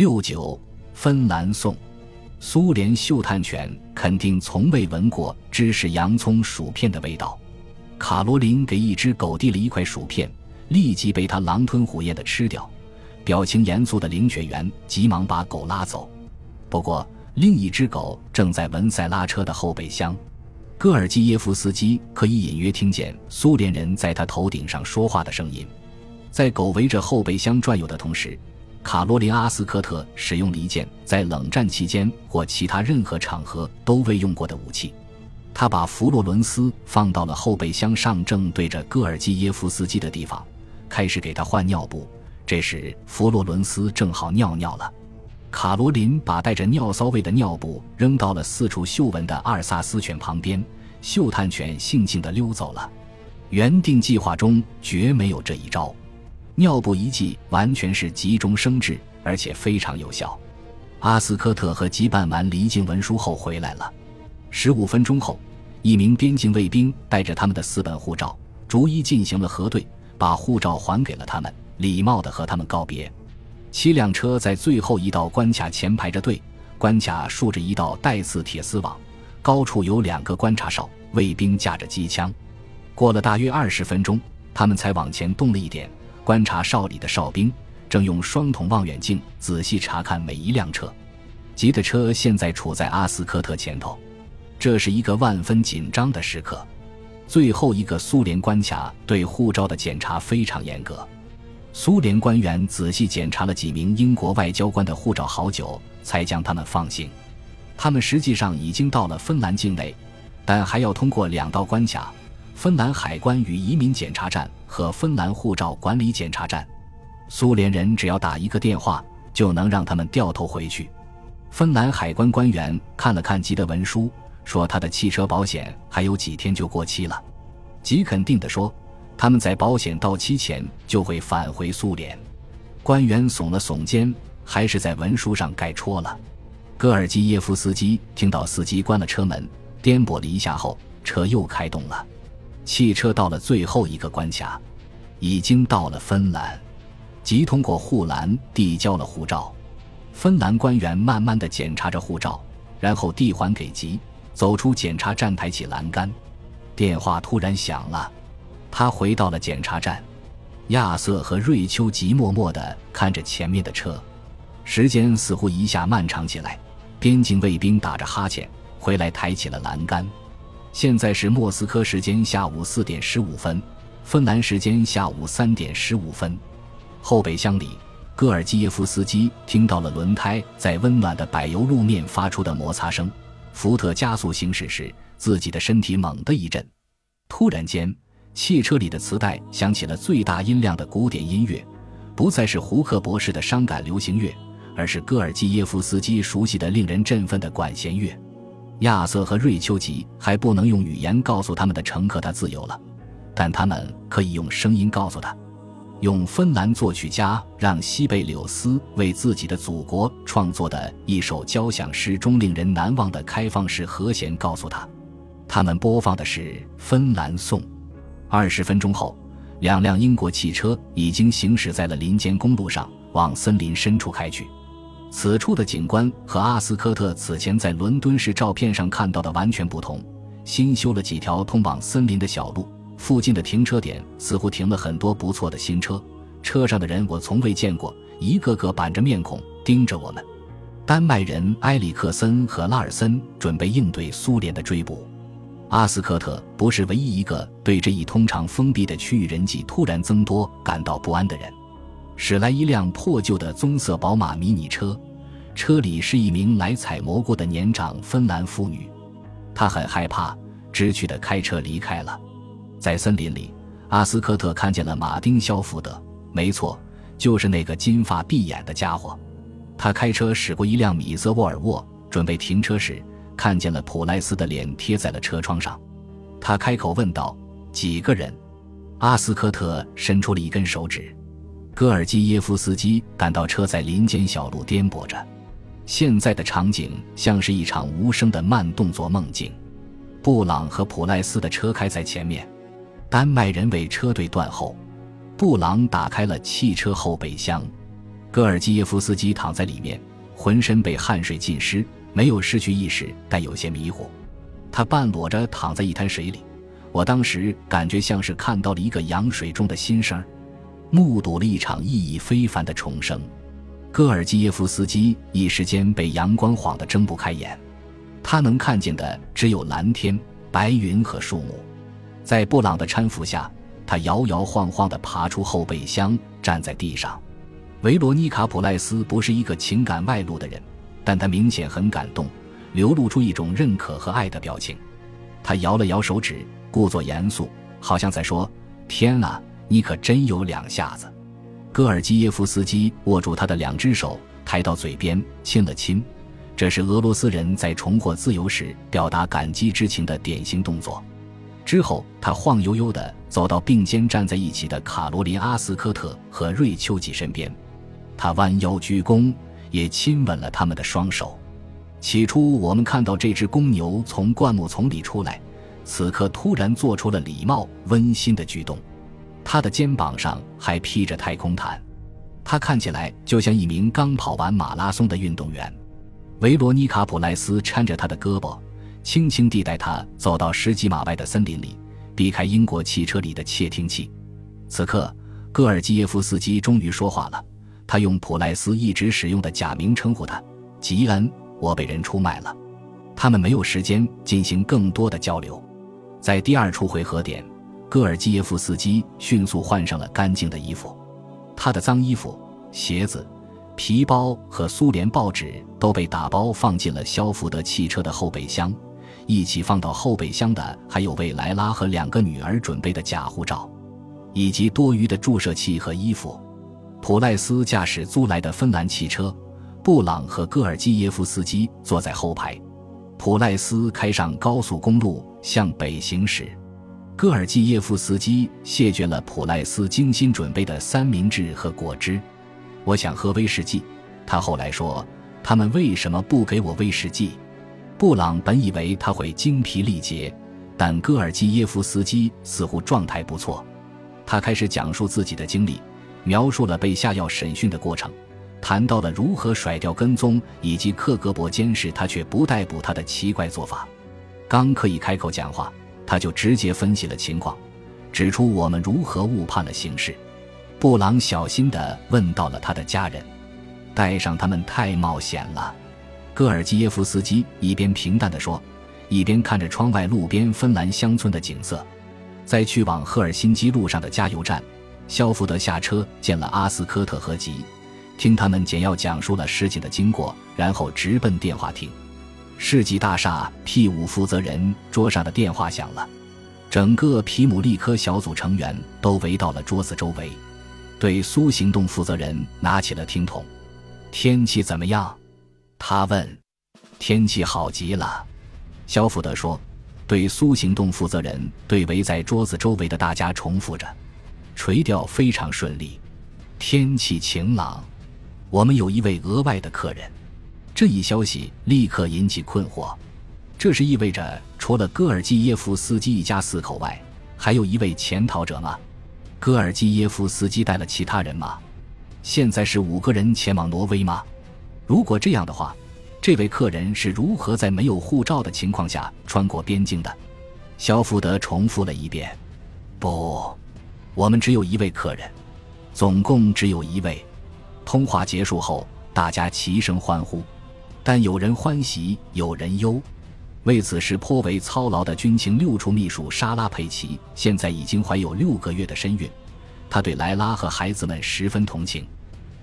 六九，芬兰颂，苏联嗅探犬肯定从未闻过芝士洋葱薯片的味道。卡罗琳给一只狗递了一块薯片，立即被它狼吞虎咽地吃掉。表情严肃的领犬员急忙把狗拉走。不过，另一只狗正在文塞拉车的后备箱。戈尔基耶夫斯基可以隐约听见苏联人在他头顶上说话的声音。在狗围着后备箱转悠的同时，卡罗琳·阿斯科特使用了一件在冷战期间或其他任何场合都未用过的武器。他把弗洛伦斯放到了后备箱上正对着戈尔基耶夫斯基的地方，开始给他换尿布。这时，弗洛伦斯正好尿尿了。卡罗琳把带着尿骚味的尿布扔到了四处嗅闻的阿尔萨斯犬旁边，嗅探犬悻悻地溜走了。原定计划中绝没有这一招。尿布一剂完全是急中生智，而且非常有效。阿斯科特和吉办完离境文书后回来了。十五分钟后，一名边境卫兵带着他们的四本护照，逐一进行了核对，把护照还给了他们，礼貌地和他们告别。七辆车在最后一道关卡前排着队，关卡竖着一道带刺铁丝网，高处有两个观察哨，卫兵架着机枪。过了大约二十分钟，他们才往前动了一点。观察哨里的哨兵正用双筒望远镜仔细查看每一辆车。吉的车现在处在阿斯科特前头，这是一个万分紧张的时刻。最后一个苏联关卡对护照的检查非常严格。苏联官员仔细检查了几名英国外交官的护照，好久才将他们放行。他们实际上已经到了芬兰境内，但还要通过两道关卡：芬兰海关与移民检查站和芬兰护照管理检查站。苏联人只要打一个电话，就能让他们掉头回去。芬兰海关官员看了看吉的文书，说他的汽车保险还有几天就过期了。吉肯定地说。他们在保险到期前就会返回苏联。官员耸了耸肩，还是在文书上盖戳了。戈尔基耶夫斯基听到司机关了车门，颠簸了一下后，车又开动了。汽车到了最后一个关卡，已经到了芬兰。即通过护栏递交了护照。芬兰官员慢慢的检查着护照，然后递还给吉，走出检查站，抬起栏杆。电话突然响了。他回到了检查站，亚瑟和瑞秋吉默默的看着前面的车，时间似乎一下漫长起来。边境卫兵打着哈欠回来，抬起了栏杆。现在是莫斯科时间下午四点十五分，芬兰时间下午三点十五分。后备箱里，戈尔基耶夫斯基听到了轮胎在温暖的柏油路面发出的摩擦声。福特加速行驶时，自己的身体猛地一震，突然间。汽车里的磁带响起了最大音量的古典音乐，不再是胡克博士的伤感流行乐，而是戈尔基耶夫斯基熟悉的、令人振奋的管弦乐。亚瑟和瑞秋吉还不能用语言告诉他们的乘客他自由了，但他们可以用声音告诉他，用芬兰作曲家让西贝柳斯为自己的祖国创作的一首交响诗中令人难忘的开放式和弦告诉他，他们播放的是《芬兰颂》。二十分钟后，两辆英国汽车已经行驶在了林间公路上，往森林深处开去。此处的景观和阿斯科特此前在伦敦市照片上看到的完全不同。新修了几条通往森林的小路，附近的停车点似乎停了很多不错的新车。车上的人我从未见过，一个个板着面孔盯着我们。丹麦人埃里克森和拉尔森准备应对苏联的追捕。阿斯科特不是唯一一个对这一通常封闭的区域人迹突然增多感到不安的人。驶来一辆破旧的棕色宝马迷你车，车里是一名来采蘑菇的年长芬兰妇女。她很害怕，知趣地开车离开了。在森林里，阿斯科特看见了马丁·肖福德，没错，就是那个金发碧眼的家伙。他开车驶过一辆米瑟沃尔沃，准备停车时。看见了普莱斯的脸贴在了车窗上，他开口问道：“几个人？”阿斯科特伸出了一根手指。戈尔基耶夫斯基感到车在林间小路颠簸着，现在的场景像是一场无声的慢动作梦境。布朗和普莱斯的车开在前面，丹麦人为车队断后。布朗打开了汽车后备箱，戈尔基耶夫斯基躺在里面，浑身被汗水浸湿，没有失去意识，但有些迷糊。他半裸着躺在一滩水里，我当时感觉像是看到了一个羊水中的新生儿，目睹了一场意义非凡的重生。戈尔基耶夫斯基一时间被阳光晃得睁不开眼，他能看见的只有蓝天、白云和树木。在布朗的搀扶下，他摇摇晃晃地爬出后备箱，站在地上。维罗妮卡·普赖斯不是一个情感外露的人，但他明显很感动，流露出一种认可和爱的表情。他摇了摇手指，故作严肃，好像在说：“天啊，你可真有两下子。”戈尔基耶夫斯基握住他的两只手，抬到嘴边亲了亲，这是俄罗斯人在重获自由时表达感激之情的典型动作。之后，他晃悠悠地走到并肩站在一起的卡罗琳·阿斯科特和瑞秋吉身边，他弯腰鞠躬，也亲吻了他们的双手。起初，我们看到这只公牛从灌木丛里出来，此刻突然做出了礼貌、温馨的举动。他的肩膀上还披着太空毯，他看起来就像一名刚跑完马拉松的运动员。维罗妮卡·普莱斯搀着他的胳膊，轻轻地带他走到十几码外的森林里，避开英国汽车里的窃听器。此刻，戈尔基耶夫斯基终于说话了，他用普莱斯一直使用的假名称呼他：“吉恩，我被人出卖了。”他们没有时间进行更多的交流，在第二处回合点。戈尔基耶夫斯基迅速换上了干净的衣服，他的脏衣服、鞋子、皮包和苏联报纸都被打包放进了肖福德汽车的后备箱。一起放到后备箱的还有为莱拉和两个女儿准备的假护照，以及多余的注射器和衣服。普赖斯驾驶租来的芬兰汽车，布朗和戈尔基耶夫斯基坐在后排。普赖斯开上高速公路向北行驶。戈尔基耶夫斯基谢绝了普赖斯精心准备的三明治和果汁。我想喝威士忌，他后来说：“他们为什么不给我威士忌？”布朗本以为他会精疲力竭，但戈尔基耶夫斯基似乎状态不错。他开始讲述自己的经历，描述了被下药审讯的过程，谈到了如何甩掉跟踪以及克格勃监视他却不逮捕他的奇怪做法。刚可以开口讲话。他就直接分析了情况，指出我们如何误判了形势。布朗小心地问到了他的家人，带上他们太冒险了。戈尔基耶夫斯基一边平淡地说，一边看着窗外路边芬兰乡村的景色。在去往赫尔辛基路上的加油站，肖福德下车见了阿斯科特和吉，听他们简要讲述了事情的经过，然后直奔电话亭。世纪大厦 P 五负责人桌上的电话响了，整个皮姆利科小组成员都围到了桌子周围。对苏行动负责人拿起了听筒：“天气怎么样？”他问。“天气好极了。”肖福德说。对苏行动负责人对围在桌子周围的大家重复着：“垂钓非常顺利，天气晴朗。我们有一位额外的客人。”这一消息立刻引起困惑，这是意味着除了戈尔基耶夫斯基一家四口外，还有一位潜逃者吗？戈尔基耶夫斯基带了其他人吗？现在是五个人前往挪威吗？如果这样的话，这位客人是如何在没有护照的情况下穿过边境的？肖福德重复了一遍：“不，我们只有一位客人，总共只有一位。”通话结束后，大家齐声欢呼。但有人欢喜，有人忧。为此事颇为操劳的军情六处秘书莎拉佩奇，现在已经怀有六个月的身孕。他对莱拉和孩子们十分同情。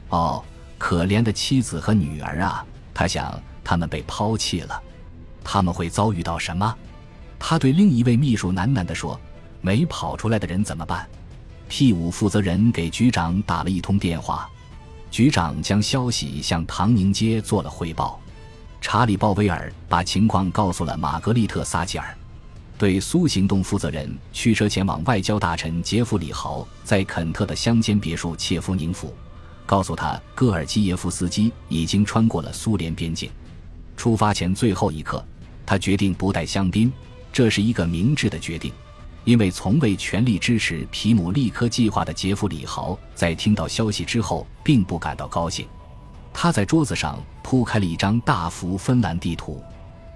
哦，可怜的妻子和女儿啊！他想，他们被抛弃了。他们会遭遇到什么？他对另一位秘书喃喃地说：“没跑出来的人怎么办？”P 五负责人给局长打了一通电话，局长将消息向唐宁街做了汇报。查理·鲍威尔把情况告诉了玛格丽特·撒切尔，对苏行动负责人驱车前往外交大臣杰弗里·豪在肯特的乡间别墅切夫宁府，告诉他戈尔基耶夫斯基已经穿过了苏联边境。出发前最后一刻，他决定不带香槟，这是一个明智的决定，因为从未全力支持皮姆利科计划的杰弗里豪，在听到消息之后，并不感到高兴。他在桌子上铺开了一张大幅芬兰地图，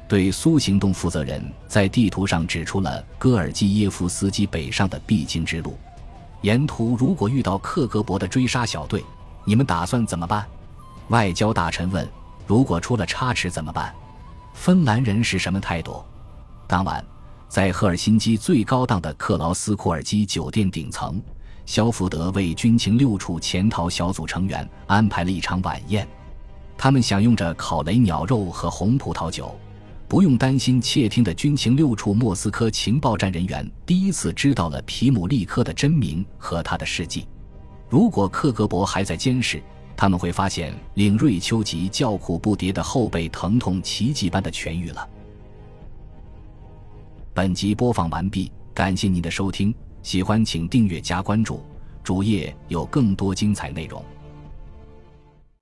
对苏行动负责人在地图上指出了戈尔基耶夫斯基北上的必经之路。沿途如果遇到克格勃的追杀小队，你们打算怎么办？外交大臣问。如果出了差池怎么办？芬兰人是什么态度？当晚。在赫尔辛基最高档的克劳斯库尔基酒店顶层，肖福德为军情六处潜逃小组成员安排了一场晚宴。他们享用着烤雷鸟肉和红葡萄酒，不用担心窃听的军情六处莫斯科情报站人员第一次知道了皮姆利科的真名和他的事迹。如果克格勃还在监视，他们会发现令瑞秋及叫苦不迭的后背疼痛奇迹般的痊愈了。本集播放完毕，感谢您的收听，喜欢请订阅加关注，主页有更多精彩内容。